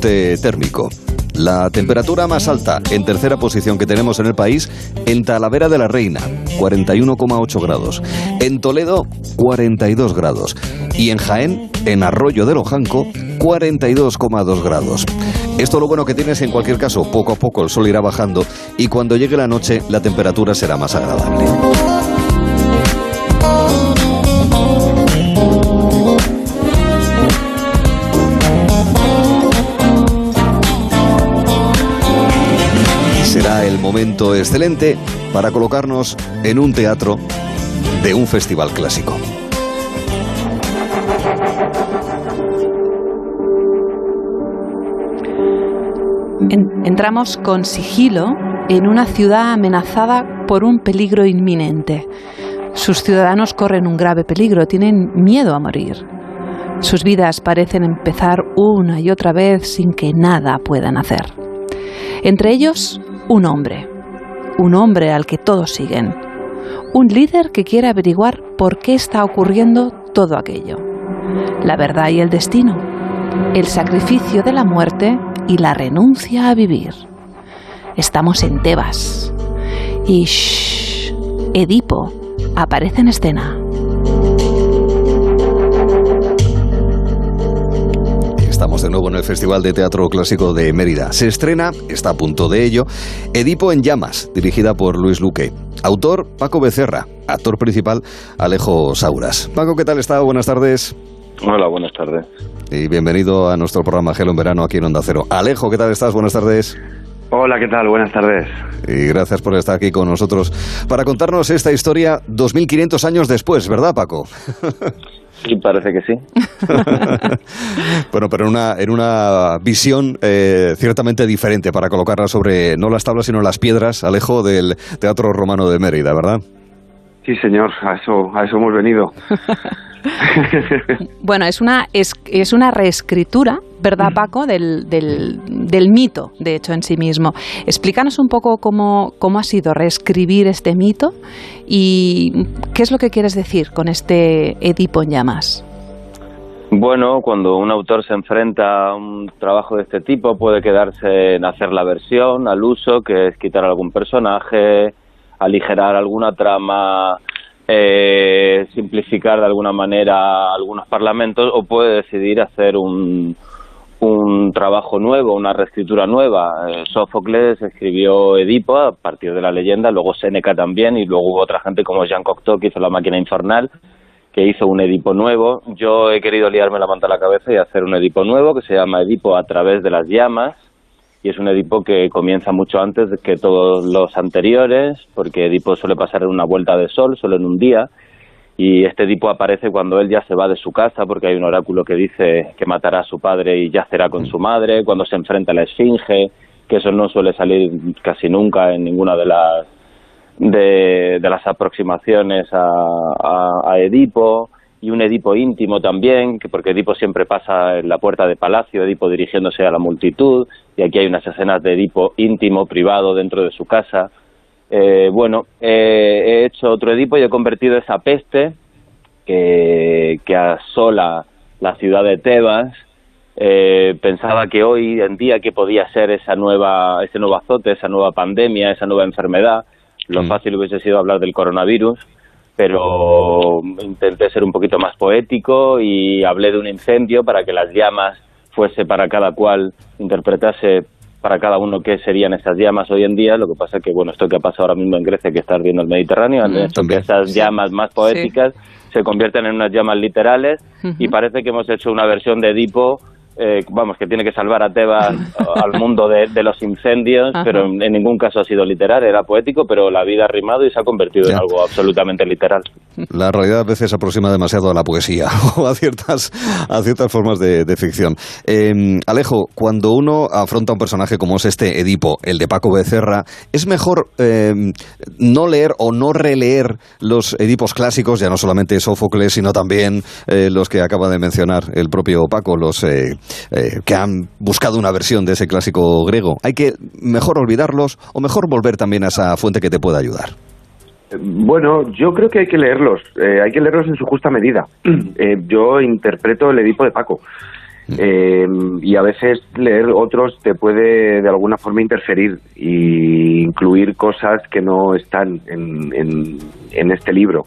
térmico. La temperatura más alta en tercera posición que tenemos en el país, en Talavera de la Reina, 41,8 grados. En Toledo, 42 grados. Y en Jaén, en Arroyo de Lojanco, 42,2 grados. Esto lo bueno que tienes en cualquier caso, poco a poco el sol irá bajando y cuando llegue la noche la temperatura será más agradable. Momento excelente para colocarnos en un teatro de un festival clásico. entramos con sigilo en una ciudad amenazada por un peligro inminente. Sus ciudadanos corren un grave peligro, tienen miedo a morir. Sus vidas parecen empezar una y otra vez sin que nada puedan hacer. Entre ellos, un hombre, un hombre al que todos siguen, un líder que quiere averiguar por qué está ocurriendo todo aquello, la verdad y el destino, el sacrificio de la muerte y la renuncia a vivir. Estamos en Tebas y shh, Edipo aparece en escena. Estamos de nuevo en el Festival de Teatro Clásico de Mérida. Se estrena, está a punto de ello, Edipo en llamas, dirigida por Luis Luque. Autor, Paco Becerra. Actor principal, Alejo Sauras. Paco, ¿qué tal está? Buenas tardes. Hola, buenas tardes. Y bienvenido a nuestro programa Gelo en Verano aquí en Onda Cero. Alejo, ¿qué tal estás? Buenas tardes. Hola, ¿qué tal? Buenas tardes. Y gracias por estar aquí con nosotros para contarnos esta historia 2500 años después, ¿verdad, Paco? Sí, parece que sí. bueno, pero en una, en una visión eh, ciertamente diferente para colocarla sobre no las tablas sino las piedras, Alejo, del Teatro Romano de Mérida, ¿verdad? Sí, señor, a eso, a eso hemos venido. bueno, es una, es, es una reescritura, ¿verdad. Paco?, del, del, del, mito, de hecho, en sí mismo. Explícanos un poco cómo, cómo ha sido reescribir este mito y qué es lo que quieres decir con este Edipo en llamas. Bueno, cuando un autor se enfrenta a un trabajo de este tipo, puede quedarse en hacer la versión al uso, que es quitar algún personaje, aligerar alguna trama, eh, simplificar de alguna manera algunos parlamentos o puede decidir hacer un, un trabajo nuevo, una reescritura nueva. Eh, Sófocles escribió Edipo a partir de la leyenda, luego Séneca también y luego hubo otra gente como Jean Cocteau que hizo La máquina infernal que hizo un Edipo nuevo. Yo he querido liarme la manta a la cabeza y hacer un Edipo nuevo que se llama Edipo a través de las llamas y es un Edipo que comienza mucho antes que todos los anteriores, porque Edipo suele pasar en una vuelta de sol, solo en un día, y este Edipo aparece cuando él ya se va de su casa, porque hay un oráculo que dice que matará a su padre y yacerá con su madre, cuando se enfrenta a la Esfinge, que eso no suele salir casi nunca en ninguna de las de, las aproximaciones a, a Edipo, y un Edipo íntimo también, que porque Edipo siempre pasa en la puerta de palacio, Edipo dirigiéndose a la multitud, y aquí hay unas escenas de Edipo íntimo, privado, dentro de su casa. Eh, bueno, he hecho otro Edipo y he convertido esa peste que, que asola la ciudad de Tebas. Eh, pensaba que hoy en día que podía ser esa nueva, ese nuevo azote, esa nueva pandemia, esa nueva enfermedad. Lo mm. fácil hubiese sido hablar del coronavirus pero intenté ser un poquito más poético y hablé de un incendio para que las llamas fuese para cada cual, interpretase para cada uno qué serían esas llamas hoy en día. Lo que pasa es que, bueno, esto que ha pasado ahora mismo en Grecia, que está ardiendo el Mediterráneo, mm, esto que esas llamas más poéticas se convierten en unas llamas literales y parece que hemos hecho una versión de Edipo eh, vamos, que tiene que salvar a Tebas al mundo de, los incendios, pero en, ningún caso ha sido literal, era poético, pero la vida ha rimado y se ha convertido en algo absolutamente literal. La realidad a veces aproxima demasiado a la poesía o a ciertas, a ciertas formas de, ficción. Em, Alejo, cuando uno afronta un personaje como es este Edipo, el de Paco Becerra, ¿es mejor em, no leer o no releer los Edipos clásicos, ya no solamente Sófocles, sino también eh, los que acaba de mencionar el propio Paco, los eh, que han buscado una versión de ese clásico griego. ¿Hay que mejor olvidarlos o mejor volver también a esa fuente que te pueda ayudar? Bueno, yo creo que hay que leerlos, eh, hay que leerlos en su justa medida. Eh, yo interpreto el Edipo de Paco. Eh, y a veces leer otros te puede de alguna forma interferir e incluir cosas que no están en, en, este libro.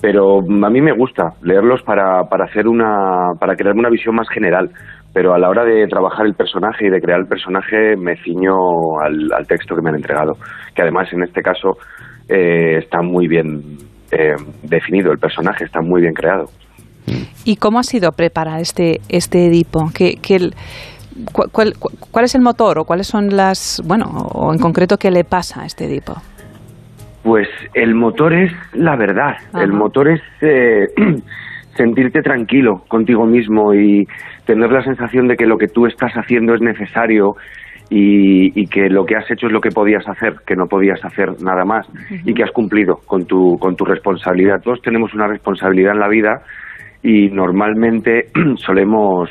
Pero a mí me gusta leerlos para, para, hacer una, para crear una visión más general. Pero a la hora de trabajar el personaje y de crear el personaje me ciño al, texto que me han entregado. Que además en este caso eh, está muy bien eh, definido, el personaje está muy bien creado. ¿Y cómo ha sido preparar este, este Edipo? ¿Qué, cuál, es el motor o cuáles son las, bueno, o en concreto qué le pasa a este Edipo? Pues el motor es la verdad, el motor es eh, sentirte tranquilo contigo mismo y tener la sensación de que lo que tú estás haciendo es necesario y, que lo que has hecho es lo que podías hacer, que no podías hacer nada más y que has cumplido con tu, con tu responsabilidad. Todos tenemos una responsabilidad en la vida y normalmente solemos,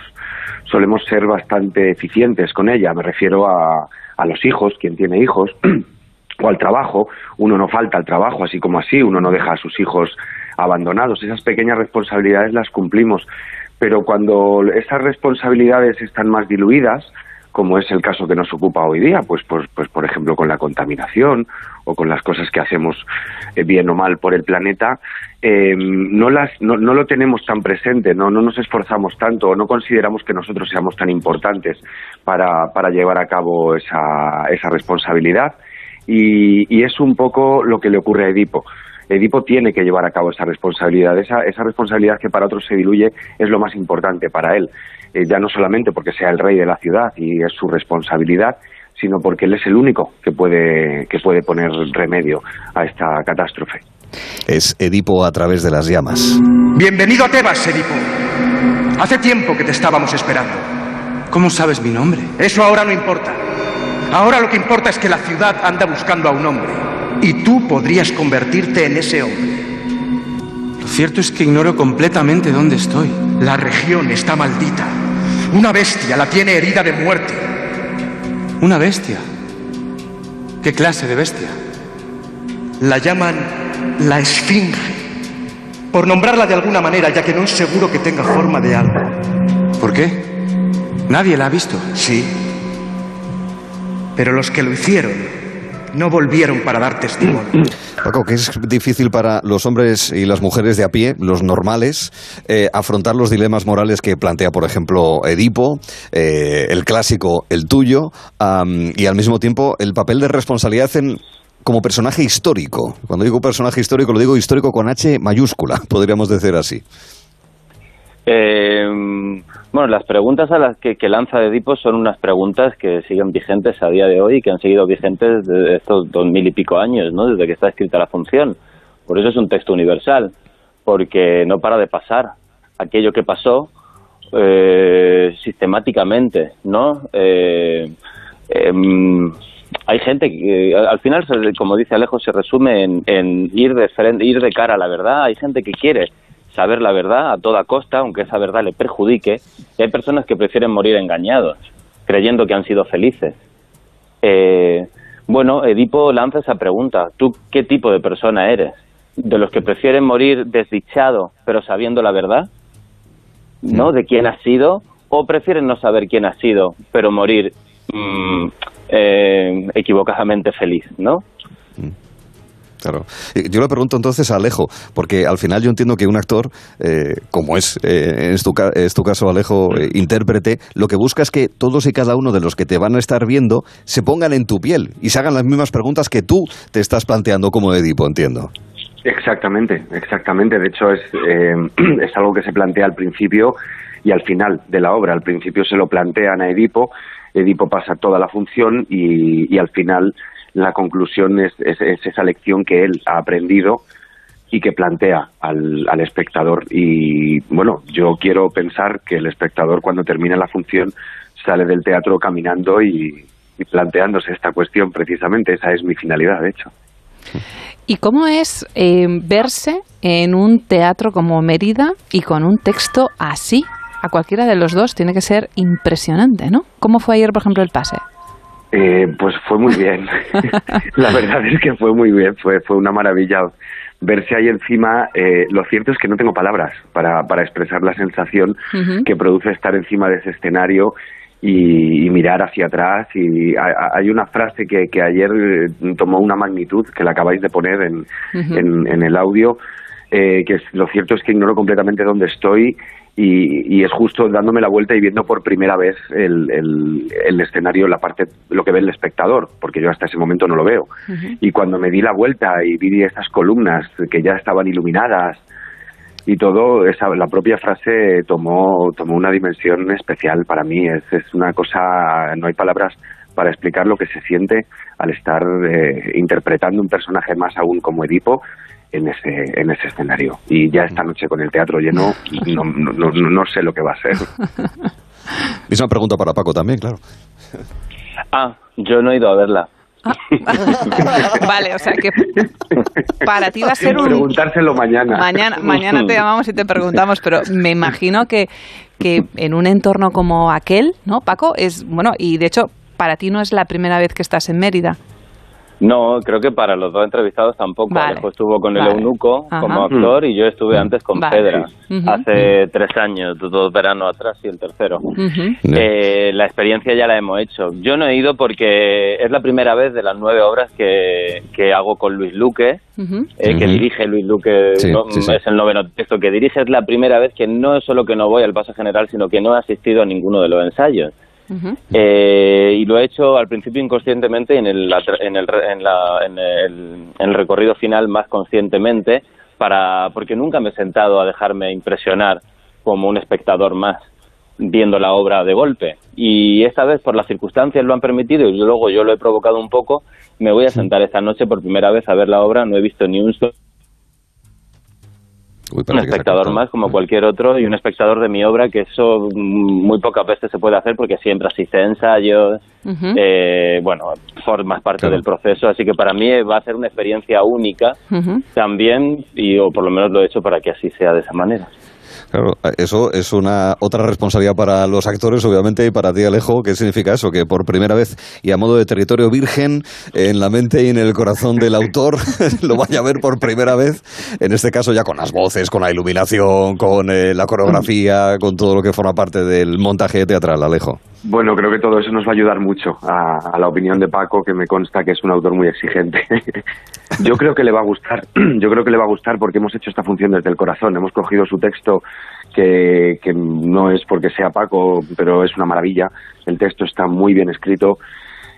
solemos ser bastante eficientes con ella. Me refiero a, a los hijos, quien tiene hijos, o al trabajo. Uno no falta al trabajo, así como así, uno no deja a sus hijos abandonados. Esas pequeñas responsabilidades las cumplimos. Pero cuando esas responsabilidades están más diluidas, como es el caso que nos ocupa hoy día, pues, pues, pues por ejemplo con la contaminación o con las cosas que hacemos eh, bien o mal por el planeta, eh, no, las, no, no, lo tenemos tan presente, no, no nos esforzamos tanto o no consideramos que nosotros seamos tan importantes para, para llevar a cabo esa, esa responsabilidad y, y es un poco lo que le ocurre a Edipo. Edipo tiene que llevar a cabo esa responsabilidad. Esa, esa responsabilidad que para otros se diluye es lo más importante para él. Eh, ya no solamente porque sea el rey de la ciudad y es su responsabilidad, sino porque él es el único que puede, que puede poner remedio a esta catástrofe. Es Edipo a través de las llamas. Bienvenido a Tebas, Edipo. Hace tiempo que te estábamos esperando. ¿Cómo sabes mi nombre? Eso ahora no importa. Ahora lo que importa es que la ciudad anda buscando a un hombre. Y tú podrías convertirte en ese hombre. Lo cierto es que ignoro completamente dónde estoy. La región está maldita. Una bestia la tiene herida de muerte. ¿Una bestia? ¿Qué clase de bestia? La llaman la Esfinge. Por nombrarla de alguna manera, ya que no es seguro que tenga forma de algo. ¿Por qué? Nadie la ha visto. Sí. Pero los que lo hicieron no volvieron para dar testimonio. Paco, que es difícil para los hombres y las mujeres de a pie, los normales, eh, afrontar los dilemas morales que plantea, por ejemplo, Edipo, eh, el clásico, el tuyo, y al mismo tiempo el papel de responsabilidad en como personaje histórico. Cuando digo personaje histórico, lo digo histórico con H mayúscula, podríamos decir así. Eh, bueno, las preguntas a las que, lanza Edipo son unas preguntas que siguen vigentes a día de hoy y que han seguido vigentes desde estos dos mil y pico años, ¿no? Desde que está escrita la función. Por eso es un texto universal, porque no para de pasar aquello que pasó eh, sistemáticamente, ¿no? Eh, em, hay gente que al final, como dice Alejo, se resume en, en ir de ir de cara a la verdad. Hay gente que quiere saber la verdad a toda costa, aunque esa verdad le perjudique, y hay personas que prefieren morir engañados, creyendo que han sido felices. Eh, bueno, Edipo lanza esa pregunta, ¿tú qué tipo de persona eres? ¿De los que prefieren morir desdichado, pero sabiendo la verdad? ¿No? ¿De quién has sido? ¿O prefieren no saber quién has sido, pero morir mm, eh, equivocadamente feliz, ¿no? Claro. Yo le pregunto entonces a Alejo, porque al final yo entiendo que un actor, eh, como es, eh, tu, es tu caso Alejo, eh, intérprete, lo que busca es que todos y cada uno de los que te van a estar viendo se pongan en tu piel y se hagan las mismas preguntas que tú te estás planteando como Edipo, entiendo. Exactamente, exactamente. De hecho, es, es algo que se plantea al principio y al final de la obra. Al principio se lo plantean a Edipo, Edipo pasa toda la función y, y al final la conclusión es, esa lección que él ha aprendido y que plantea al, espectador. Y bueno, yo quiero pensar que el espectador cuando termina la función sale del teatro caminando y, planteándose esta cuestión precisamente. Esa es mi finalidad, de hecho. ¿Y cómo es eh, verse en un teatro como Mérida y con un texto así? A cualquiera de los dos tiene que ser impresionante, ¿no? ¿Cómo fue ayer, por ejemplo, el pase? Eh, pues fue muy bien. la verdad es que fue muy bien, fue, fue una maravilla verse ahí encima, eh, lo cierto es que no tengo palabras para, para expresar la sensación que produce estar encima de ese escenario y, mirar hacia atrás. Y hay una frase que, que ayer eh, tomó una magnitud, que la acabáis de poner en, en, el audio, eh, que lo cierto es que ignoro completamente dónde estoy y, es justo dándome la vuelta y viendo por primera vez el, el, escenario, la parte, lo que ve el espectador, porque yo hasta ese momento no lo veo. Y cuando me di la vuelta y vi estas columnas que ya estaban iluminadas y todo, esa, la propia frase tomó, tomó una dimensión especial para mí. Es, es una cosa, no hay palabras para explicar lo que se siente al estar eh, interpretando un personaje más aún como Edipo en ese, en ese escenario. Y ya esta noche con el teatro lleno, no, no, no, sé lo que va a ser. Misma pregunta para Paco también, claro. Ah, yo no he ido a verla. Ah. vale, o sea que para ti va a ser un... Preguntárselo mañana. Mañana, mañana te llamamos y te preguntamos, pero me imagino que, que en un entorno como aquel, ¿no, Paco? Es, bueno, y de hecho, para ti no es la primera vez que estás en Mérida. No, creo que para los dos entrevistados tampoco. Alejo estuvo con el eunuco como actor y yo estuve mm. antes con Pedra, hace tres años, dos veranos atrás y el tercero. Eh, la experiencia ya la hemos hecho. Yo no he ido porque es la primera vez de las nueve obras que, que hago con Luis Luque, eh, que dirige Luis Luque, es el noveno texto que dirige. Es la primera vez que no es solo que no voy al paso general, sino que no he asistido a ninguno de los ensayos. Eh, y lo he hecho al principio inconscientemente y en el, en el, en, la, en, el, recorrido final más conscientemente, para, porque nunca me he sentado a dejarme impresionar como un espectador más viendo la obra de golpe. Y esta vez, por las circunstancias, lo han permitido y luego yo lo he provocado un poco. Me voy a sentar esta noche por primera vez a ver la obra. No he visto ni un solo un espectador más como cualquier otro y un espectador de mi obra que eso muy pocas veces se puede hacer porque siempre asiste a ensayos eh, bueno formas parte del proceso. Así que para mí va a ser una experiencia única también y o por lo menos lo he hecho para que así sea de esa manera Claro, eso es una otra responsabilidad para los actores, obviamente, y para ti, Alejo. ¿Qué significa eso? Que por primera vez y a modo de territorio virgen, en la mente y en el corazón del autor, lo vaya a ver por primera vez, en este caso ya con las voces, con la iluminación, con eh, la coreografía, con todo lo que forma parte del montaje teatral, Alejo. Bueno, creo que todo eso nos va a ayudar mucho a, la opinión de Paco, que me consta que es un autor muy exigente. yo creo que le va a gustar, yo creo que le va a gustar porque hemos hecho esta función desde el corazón. Hemos cogido su texto, que, que no es porque sea Paco, pero es una maravilla. El texto está muy bien escrito.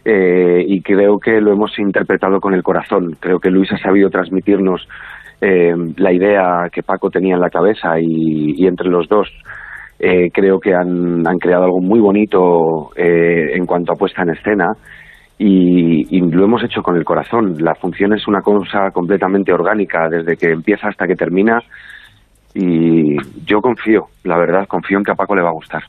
Eh, y creo que lo hemos interpretado con el corazón. Creo que Luis ha sabido transmitirnos eh, la idea que Paco tenía en la cabeza y entre los dos eh, creo que han, han, creado algo muy bonito eh, en cuanto a puesta en escena y, lo hemos hecho con el corazón. La función es una cosa completamente orgánica desde que empieza hasta que termina y yo confío, la verdad, confío en que a Paco le va a gustar.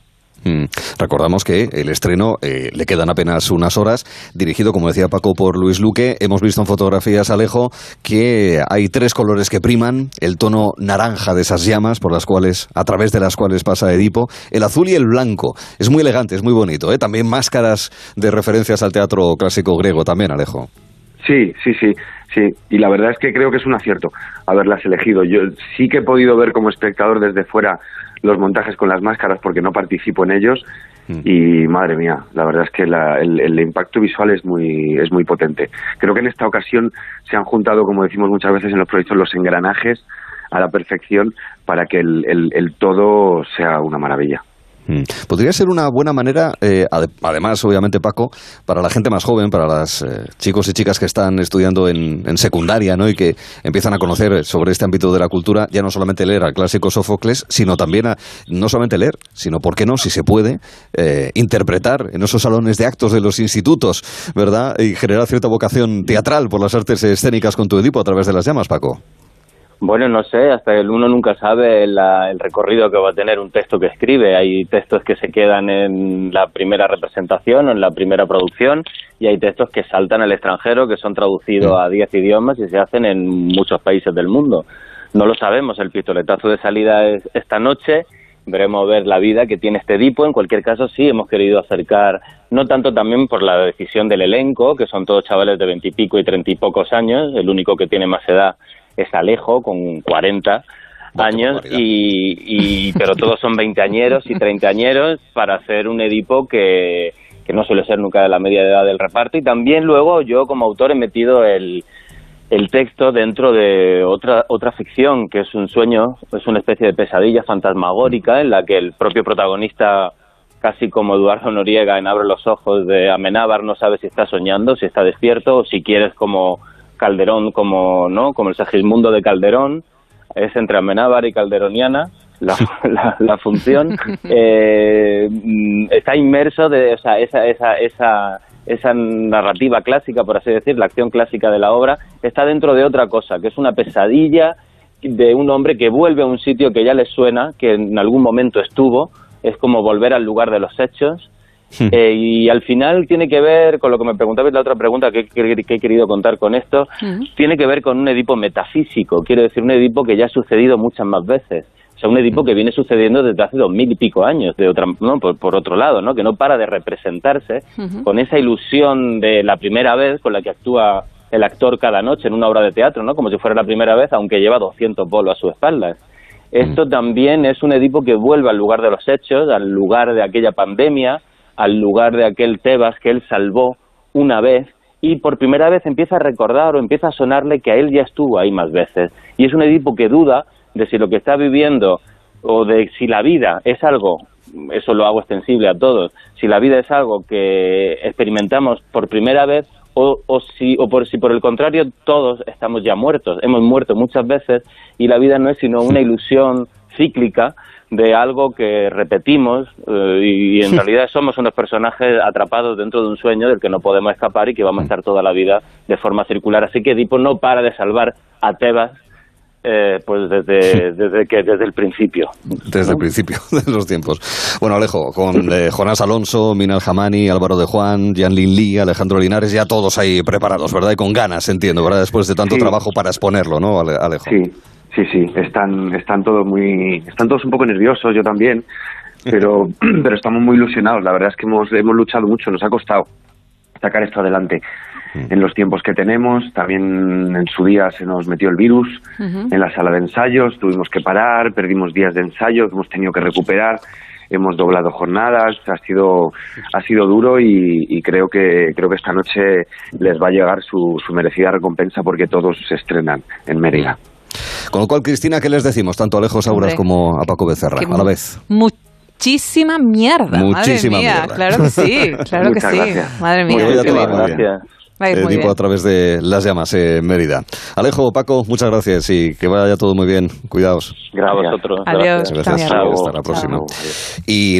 Mm. Recordamos que el estreno eh, le quedan apenas unas horas, dirigido, como decía Paco, por Luis Luque. Hemos visto en fotografías, Alejo, que hay tres colores que priman, el tono naranja de esas llamas por las cuales, a través de las cuales pasa Edipo, el azul y el blanco. Es muy elegante, es muy bonito. ¿eh? También máscaras de referencias al teatro clásico griego, también, Alejo. Sí, sí, sí, sí. Y la verdad es que creo que es un acierto haberlas elegido. Yo sí que he podido ver como espectador desde fuera los montajes con las máscaras porque no participo en ellos mm. y madre mía, la verdad es que el, impacto visual es muy, es muy potente. Creo que en esta ocasión se han juntado, como decimos muchas veces en los proyectos, los engranajes a la perfección para que el todo sea una maravilla. Mm. Podría ser una buena manera, eh, además, obviamente, Paco, para la gente más joven, para los eh, chicos y chicas que están estudiando en, secundaria ¿no? y que empiezan a conocer sobre este ámbito de la cultura, ya no solamente leer al clásico Sófocles, sino también a, no solamente leer, sino, ¿por qué no?, si se puede, eh, interpretar en esos salones de actos de los institutos, ¿verdad? Y generar cierta vocación teatral por las artes escénicas con tu Edipo a través de las llamas, Paco. Bueno, no sé, hasta el uno nunca sabe el recorrido que va a tener un texto que escribe. Hay textos que se quedan en la primera representación o en la primera producción y hay textos que saltan al extranjero, que son traducidos a diez idiomas y se hacen en muchos países del mundo. No lo sabemos, el pistoletazo de salida es esta noche, veremos ver la vida que tiene este Edipo. En cualquier caso, sí hemos querido acercar, no tanto también por la decisión del elenco, que son todos chavales de veintipico y treinta y pocos años, el único que tiene más edad es Alejo con 40 años y, y, pero todos son veinteañeros y treintañeros para hacer un Edipo que, que no suele ser nunca de la media edad del reparto. Y también luego yo como autor he metido el, el texto dentro de otra otra ficción que es un sueño es una especie de pesadilla fantasmagórica en la que el propio protagonista casi como Eduardo Noriega en Abre los ojos de Amenábar no sabe si está soñando si está despierto o si quieres como Calderón como no como el Segismundo de Calderón es entre Amenábar y Calderoniana la, la, función, eh, está inmerso de o sea, esa, esa, esa, esa narrativa clásica, por así decir, la acción clásica de la obra, está dentro de otra cosa, que es una pesadilla de un hombre que vuelve a un sitio que ya le suena, que en algún momento estuvo, es como volver al lugar de los hechos, Hmm. Eh, y al final tiene que ver con lo que me preguntabais la otra pregunta que, he querido contar con esto, hmm. tiene que ver con un Edipo metafísico, quiero decir, un Edipo que ya ha sucedido muchas más veces. O sea, un Edipo hmm. que viene sucediendo desde hace dos mil y pico años, de otra, no, por, otro lado, ¿no? que no para de representarse con esa ilusión de la primera vez con la que actúa el actor cada noche en una obra de teatro, ¿no? como si fuera la primera vez, aunque lleva 200 bolos a su espalda. Esto también es un Edipo que vuelve al lugar de los hechos, al lugar de aquella pandemia, al lugar de aquel Tebas que él salvó una vez y por primera vez empieza a recordar o empieza a sonarle que a él ya estuvo ahí más veces. Y es un Edipo que duda de si lo que está viviendo o de si la vida es algo, eso lo hago extensible a todos, si la vida es algo que experimentamos por primera vez o, o, si, o por si por el contrario todos estamos ya muertos, hemos muerto muchas veces y la vida no es sino una ilusión cíclica de algo que repetimos eh, y, en realidad somos unos personajes atrapados dentro de un sueño del que no podemos escapar y que vamos a estar toda la vida de forma circular. Así que Edipo no para de salvar a Tebas eh, pues desde, desde, que, desde el principio. Desde el principio de los tiempos. Bueno, Alejo, con eh, Jonás Alonso, Minal Jamani, Álvaro de Juan, Jan Lin Lee, Alejandro Linares, ya todos ahí preparados, ¿verdad? Y con ganas, entiendo, ¿verdad? Después de tanto trabajo para exponerlo, ¿no, Alejo? Sí, Sí, sí, están, están todos muy, están todos un poco nerviosos, yo también, pero, pero estamos muy ilusionados. La verdad es que hemos, hemos luchado mucho, nos ha costado sacar esto adelante en los tiempos que tenemos. También en su día se nos metió el virus en la sala de ensayos, tuvimos que parar, perdimos días de ensayo hemos tenido que recuperar. Hemos doblado jornadas, ha sido, ha sido duro y, creo que creo que esta noche les va a llegar su, su merecida recompensa porque todos se estrenan en Mérida. Con lo cual, Cristina, ¿qué les decimos tanto a Alejos Sauras como a Paco Becerra a la vez? Muchísima mierda. Muchísima madre mía, mierda. Claro que sí, claro que sí. Madre mía. Muchas gracias. Eh, a través de las llamas en Mérida. Alejo, Paco, muchas gracias y que vaya todo muy bien. Cuidaos. Gracias a vosotros. Adiós. Gracias. Hasta la próxima. Y